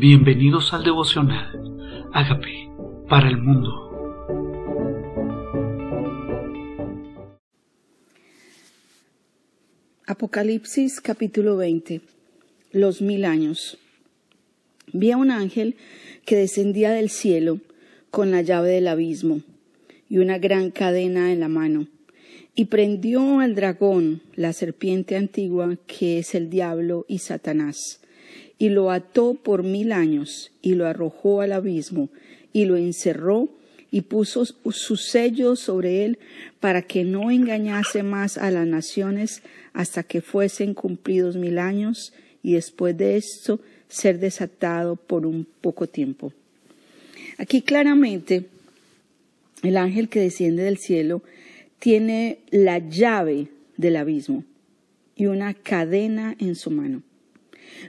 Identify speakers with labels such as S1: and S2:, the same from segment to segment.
S1: Bienvenidos al devocional. Hágame para el mundo.
S2: Apocalipsis capítulo 20. Los mil años. Vi a un ángel que descendía del cielo con la llave del abismo y una gran cadena en la mano, y prendió al dragón, la serpiente antigua, que es el diablo y Satanás y lo ató por mil años y lo arrojó al abismo y lo encerró y puso su sello sobre él para que no engañase más a las naciones hasta que fuesen cumplidos mil años y después de esto ser desatado por un poco tiempo. Aquí claramente el ángel que desciende del cielo tiene la llave del abismo y una cadena en su mano.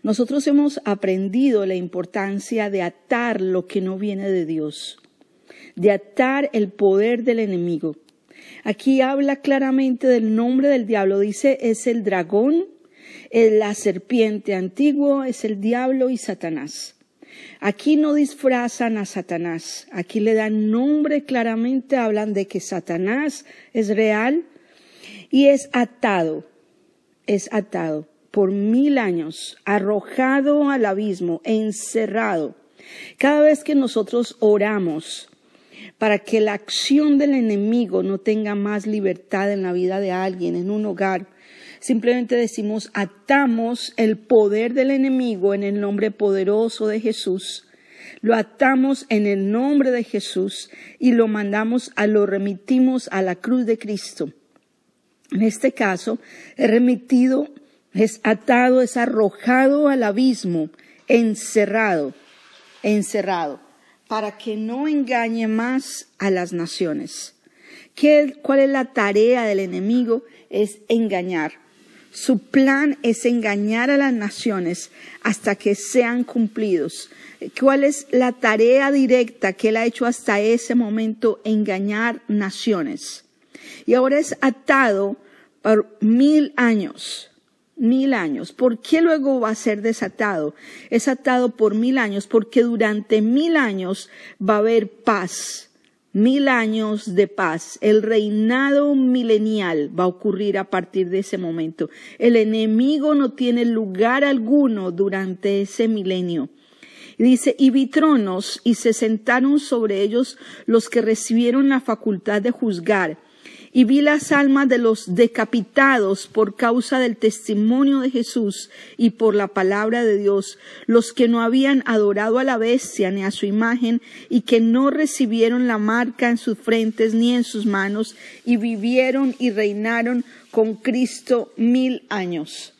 S2: Nosotros hemos aprendido la importancia de atar lo que no viene de Dios, de atar el poder del enemigo. Aquí habla claramente del nombre del diablo, dice es el dragón, es la serpiente antiguo, es el diablo y Satanás. Aquí no disfrazan a Satanás, aquí le dan nombre claramente, hablan de que Satanás es real y es atado, es atado por mil años, arrojado al abismo, encerrado. Cada vez que nosotros oramos para que la acción del enemigo no tenga más libertad en la vida de alguien, en un hogar, simplemente decimos, atamos el poder del enemigo en el nombre poderoso de Jesús. Lo atamos en el nombre de Jesús y lo mandamos a lo remitimos a la cruz de Cristo. En este caso, he remitido es atado, es arrojado al abismo, encerrado, encerrado, para que no engañe más a las naciones. ¿Qué, ¿Cuál es la tarea del enemigo? Es engañar. Su plan es engañar a las naciones hasta que sean cumplidos. ¿Cuál es la tarea directa que él ha hecho hasta ese momento? Engañar naciones. Y ahora es atado por mil años mil años. ¿Por qué luego va a ser desatado? Es atado por mil años porque durante mil años va a haber paz. Mil años de paz. El reinado milenial va a ocurrir a partir de ese momento. El enemigo no tiene lugar alguno durante ese milenio. Dice, y vi tronos y se sentaron sobre ellos los que recibieron la facultad de juzgar y vi las almas de los decapitados por causa del testimonio de Jesús y por la palabra de Dios, los que no habían adorado a la bestia ni a su imagen y que no recibieron la marca en sus frentes ni en sus manos y vivieron y reinaron con Cristo mil años.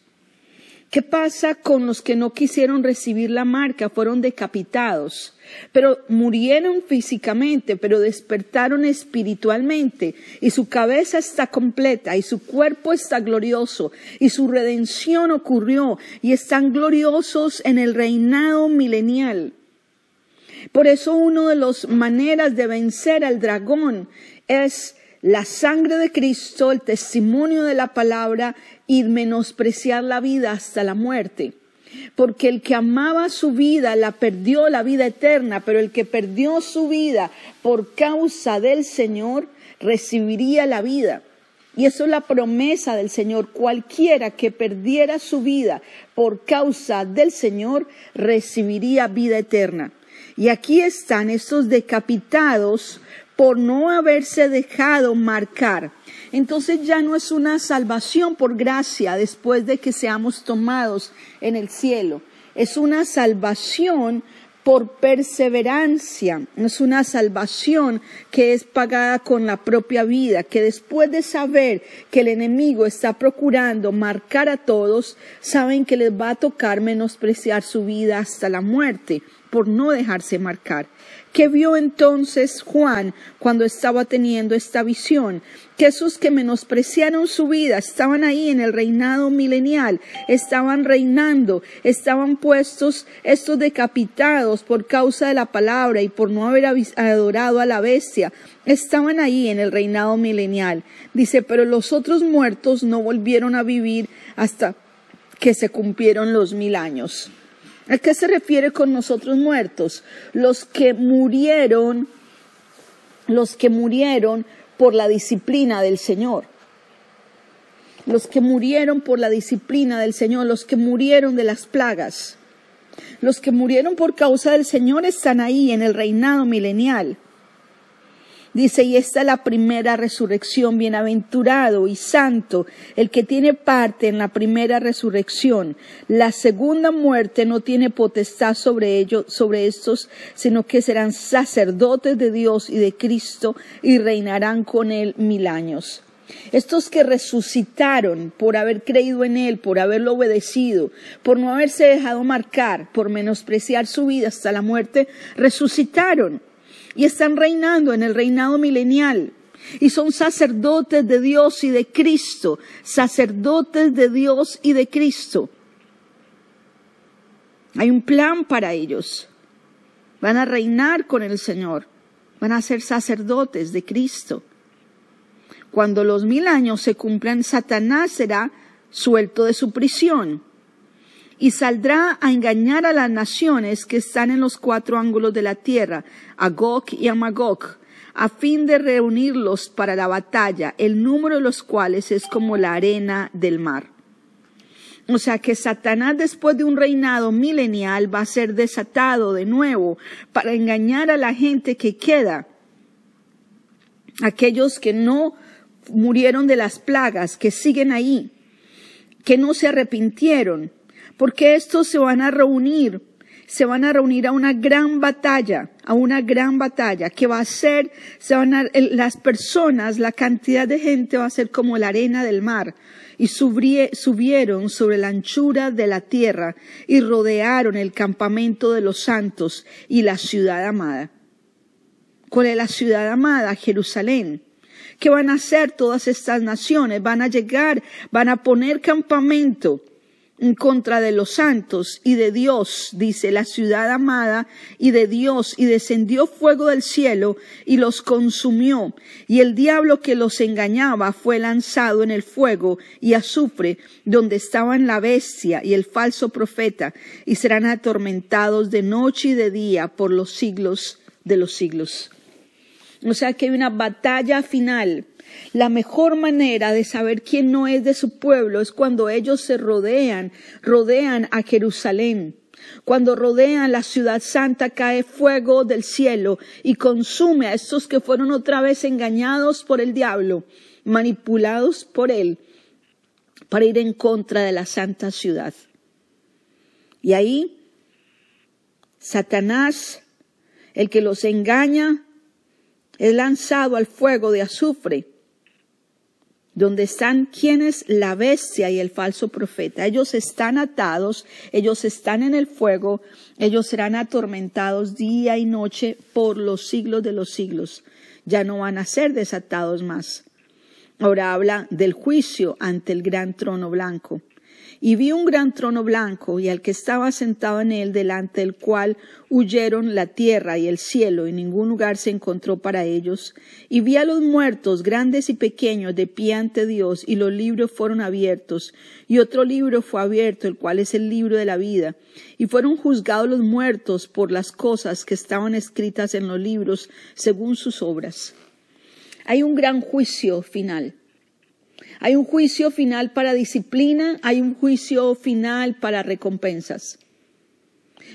S2: ¿Qué pasa con los que no quisieron recibir la marca? Fueron decapitados, pero murieron físicamente, pero despertaron espiritualmente y su cabeza está completa y su cuerpo está glorioso y su redención ocurrió y están gloriosos en el reinado milenial. Por eso una de las maneras de vencer al dragón es la sangre de Cristo, el testimonio de la palabra y menospreciar la vida hasta la muerte. Porque el que amaba su vida la perdió la vida eterna, pero el que perdió su vida por causa del Señor recibiría la vida. Y eso es la promesa del Señor. Cualquiera que perdiera su vida por causa del Señor recibiría vida eterna. Y aquí están estos decapitados por no haberse dejado marcar. Entonces ya no es una salvación por gracia después de que seamos tomados en el cielo. Es una salvación por perseverancia. Es una salvación que es pagada con la propia vida, que después de saber que el enemigo está procurando marcar a todos, saben que les va a tocar menospreciar su vida hasta la muerte por no dejarse marcar. ¿Qué vio entonces Juan cuando estaba teniendo esta visión? Que esos que menospreciaron su vida estaban ahí en el reinado milenial, estaban reinando, estaban puestos estos decapitados por causa de la palabra y por no haber adorado a la bestia, estaban ahí en el reinado milenial. Dice, pero los otros muertos no volvieron a vivir hasta que se cumplieron los mil años. ¿A qué se refiere con nosotros muertos? Los que murieron, los que murieron por la disciplina del Señor. Los que murieron por la disciplina del Señor, los que murieron de las plagas. Los que murieron por causa del Señor están ahí en el reinado milenial. Dice, y esta es la primera resurrección, bienaventurado y santo, el que tiene parte en la primera resurrección. La segunda muerte no tiene potestad sobre ellos, sobre estos, sino que serán sacerdotes de Dios y de Cristo y reinarán con él mil años. Estos que resucitaron por haber creído en Él, por haberlo obedecido, por no haberse dejado marcar, por menospreciar su vida hasta la muerte, resucitaron y están reinando en el reinado milenial. Y son sacerdotes de Dios y de Cristo, sacerdotes de Dios y de Cristo. Hay un plan para ellos. Van a reinar con el Señor, van a ser sacerdotes de Cristo. Cuando los mil años se cumplan, Satanás será suelto de su prisión y saldrá a engañar a las naciones que están en los cuatro ángulos de la tierra, a Gog y a Magog, a fin de reunirlos para la batalla, el número de los cuales es como la arena del mar. O sea que Satanás después de un reinado milenial va a ser desatado de nuevo para engañar a la gente que queda, aquellos que no murieron de las plagas, que siguen ahí, que no se arrepintieron, porque estos se van a reunir, se van a reunir a una gran batalla, a una gran batalla, que va a ser, se van a, las personas, la cantidad de gente va a ser como la arena del mar, y subieron sobre la anchura de la tierra y rodearon el campamento de los santos y la ciudad amada. ¿Cuál es la ciudad amada? Jerusalén. ¿Qué van a hacer todas estas naciones? Van a llegar, van a poner campamento en contra de los santos y de Dios, dice la ciudad amada, y de Dios, y descendió fuego del cielo y los consumió, y el diablo que los engañaba fue lanzado en el fuego y azufre, donde estaban la bestia y el falso profeta, y serán atormentados de noche y de día por los siglos de los siglos. O sea que hay una batalla final. La mejor manera de saber quién no es de su pueblo es cuando ellos se rodean, rodean a Jerusalén. Cuando rodean la ciudad santa cae fuego del cielo y consume a estos que fueron otra vez engañados por el diablo, manipulados por él, para ir en contra de la santa ciudad. Y ahí Satanás, el que los engaña, es lanzado al fuego de azufre, donde están quienes la bestia y el falso profeta. Ellos están atados, ellos están en el fuego, ellos serán atormentados día y noche por los siglos de los siglos. Ya no van a ser desatados más. Ahora habla del juicio ante el gran trono blanco. Y vi un gran trono blanco y al que estaba sentado en él, delante del cual huyeron la tierra y el cielo, y ningún lugar se encontró para ellos. Y vi a los muertos, grandes y pequeños, de pie ante Dios, y los libros fueron abiertos. Y otro libro fue abierto, el cual es el libro de la vida. Y fueron juzgados los muertos por las cosas que estaban escritas en los libros, según sus obras. Hay un gran juicio final. Hay un juicio final para disciplina, hay un juicio final para recompensas.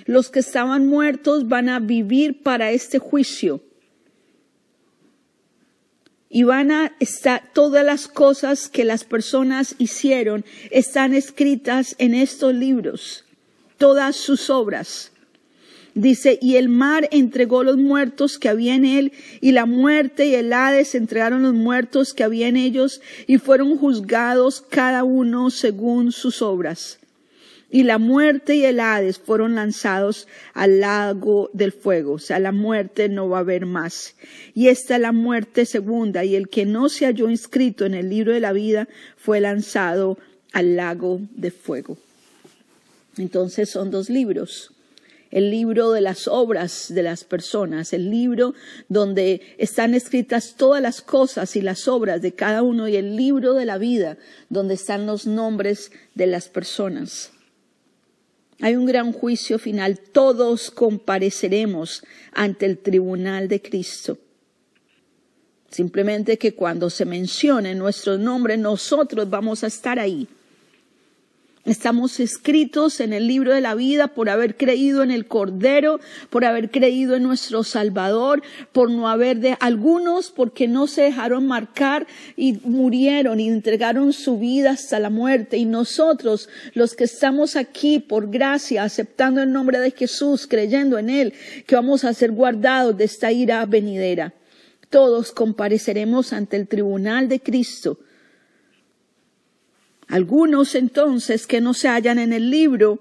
S2: Los que estaban muertos van a vivir para este juicio. Y van a estar, todas las cosas que las personas hicieron están escritas en estos libros, todas sus obras. Dice, y el mar entregó los muertos que había en él, y la muerte y el Hades entregaron los muertos que había en ellos, y fueron juzgados cada uno según sus obras. Y la muerte y el Hades fueron lanzados al lago del fuego. O sea, la muerte no va a haber más. Y esta es la muerte segunda. Y el que no se halló inscrito en el libro de la vida fue lanzado al lago de fuego. Entonces son dos libros el libro de las obras de las personas, el libro donde están escritas todas las cosas y las obras de cada uno y el libro de la vida donde están los nombres de las personas. Hay un gran juicio final. Todos compareceremos ante el tribunal de Cristo. Simplemente que cuando se mencione nuestro nombre, nosotros vamos a estar ahí. Estamos escritos en el libro de la vida por haber creído en el Cordero, por haber creído en nuestro Salvador, por no haber de algunos porque no se dejaron marcar y murieron y entregaron su vida hasta la muerte. Y nosotros, los que estamos aquí por gracia, aceptando el nombre de Jesús, creyendo en Él, que vamos a ser guardados de esta ira venidera. Todos compareceremos ante el tribunal de Cristo algunos entonces que no se hallan en el libro,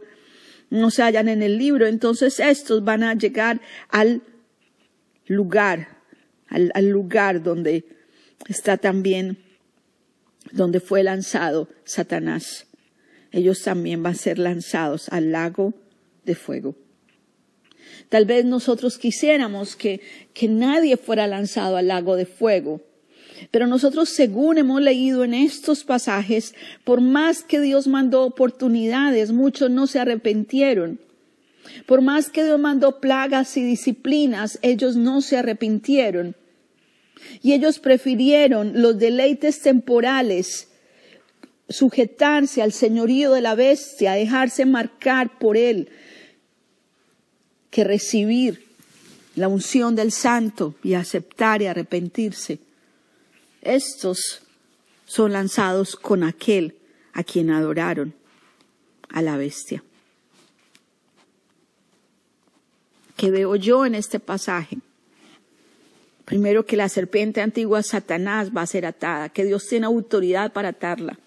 S2: no se hallan en el libro, entonces estos van a llegar al lugar, al, lugar donde está también, donde fue lanzado Satanás. Ellos también van a ser lanzados al lago de fuego. Tal vez nosotros quisiéramos que, que nadie fuera lanzado al lago de fuego, pero nosotros, según hemos leído en estos pasajes, por más que Dios mandó oportunidades, muchos no se arrepintieron. Por más que Dios mandó plagas y disciplinas, ellos no se arrepintieron. Y ellos prefirieron los deleites temporales, sujetarse al señorío de la bestia, dejarse marcar por él, que recibir la unción del santo y aceptar y arrepentirse estos son lanzados con aquel a quien adoraron, a la bestia. ¿Qué veo yo en este pasaje? Primero que la serpiente antigua Satanás va a ser atada, que Dios tiene autoridad para atarla,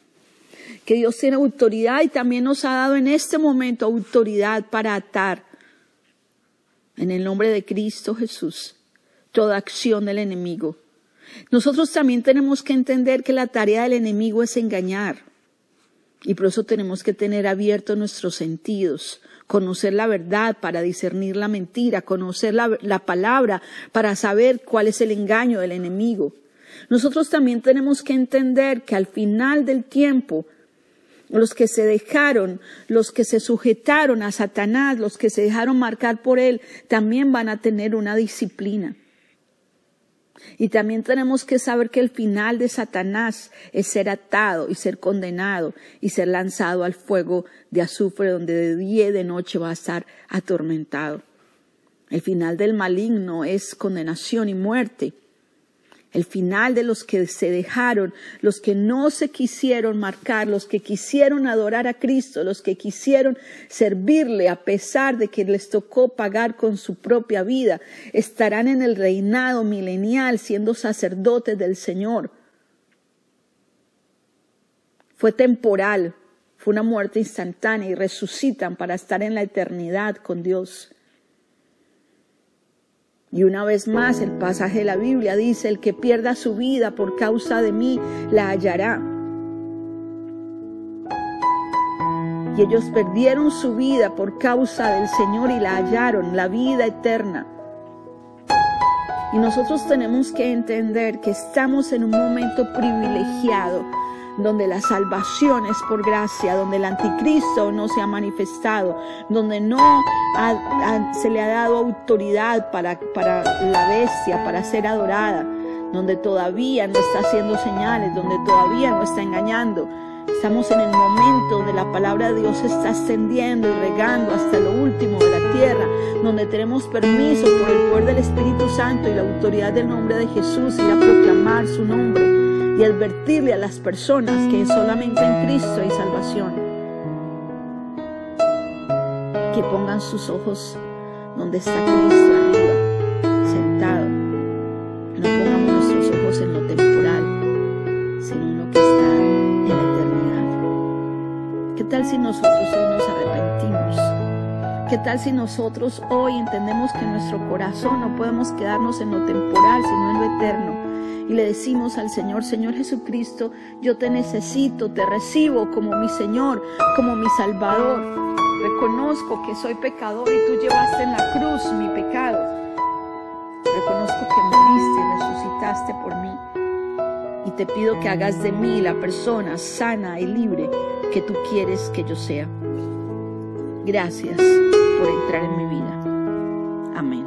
S2: que Dios tiene autoridad y también nos ha dado en este momento autoridad para atar en el nombre de Cristo Jesús toda acción del enemigo nosotros también tenemos que entender que la tarea del enemigo es engañar. Y por eso tenemos que tener abiertos nuestros sentidos, conocer la verdad para discernir la mentira, conocer la, la, palabra para saber cuál es el engaño del enemigo. Nosotros también tenemos que entender que al final del tiempo, los que se dejaron, los que se sujetaron a Satanás, los que se dejaron marcar por él, también van a tener una disciplina. Y también tenemos que saber que el final de Satanás es ser atado y ser condenado y ser lanzado al fuego de azufre donde de día y de noche va a estar atormentado. El final del maligno es condenación y muerte el final de los que se dejaron, los que no se quisieron marcar, los que quisieron adorar a Cristo, los que quisieron servirle a pesar de que les tocó pagar con su propia vida, estarán en el reinado milenial siendo sacerdotes del Señor. Fue temporal, fue una muerte instantánea y resucitan para estar en la eternidad con Dios. Y una vez más el pasaje de la Biblia dice, el que pierda su vida por causa de mí, la hallará. Y ellos perdieron su vida por causa del Señor y la hallaron, la vida eterna. Y nosotros tenemos que entender que estamos en un momento privilegiado donde la salvación es por gracia, donde el anticristo no se ha manifestado, donde no se le ha dado autoridad para, para la bestia, para ser adorada, donde todavía no está haciendo señales, donde todavía no está engañando. Estamos en el momento donde la palabra de Dios está extendiendo y regando hasta lo último de la tierra, donde tenemos permiso por el poder del Espíritu Santo y la autoridad del nombre de Jesús ir a proclamar su nombre y advertirle a las personas que solamente en Cristo hay salvación. Que pongan sus ojos donde está Cristo arriba, sentado. No pongamos nuestros ojos en lo temporal, sino en lo que está en la eternidad. ¿Qué tal si nosotros hoy nos arrepentimos? ¿Qué tal si nosotros hoy entendemos que en nuestro corazón no podemos quedarnos en lo temporal, sino en lo eterno? Y le decimos al Señor, Señor Jesucristo, yo te necesito, te recibo como mi Señor, como mi Salvador. Reconozco que soy pecador y tú llevaste en la cruz mi pecado. Reconozco que moriste y resucitaste por mí. Y te pido que hagas de mí la persona sana y libre que tú quieres que yo sea. Gracias por entrar en mi vida. Amén.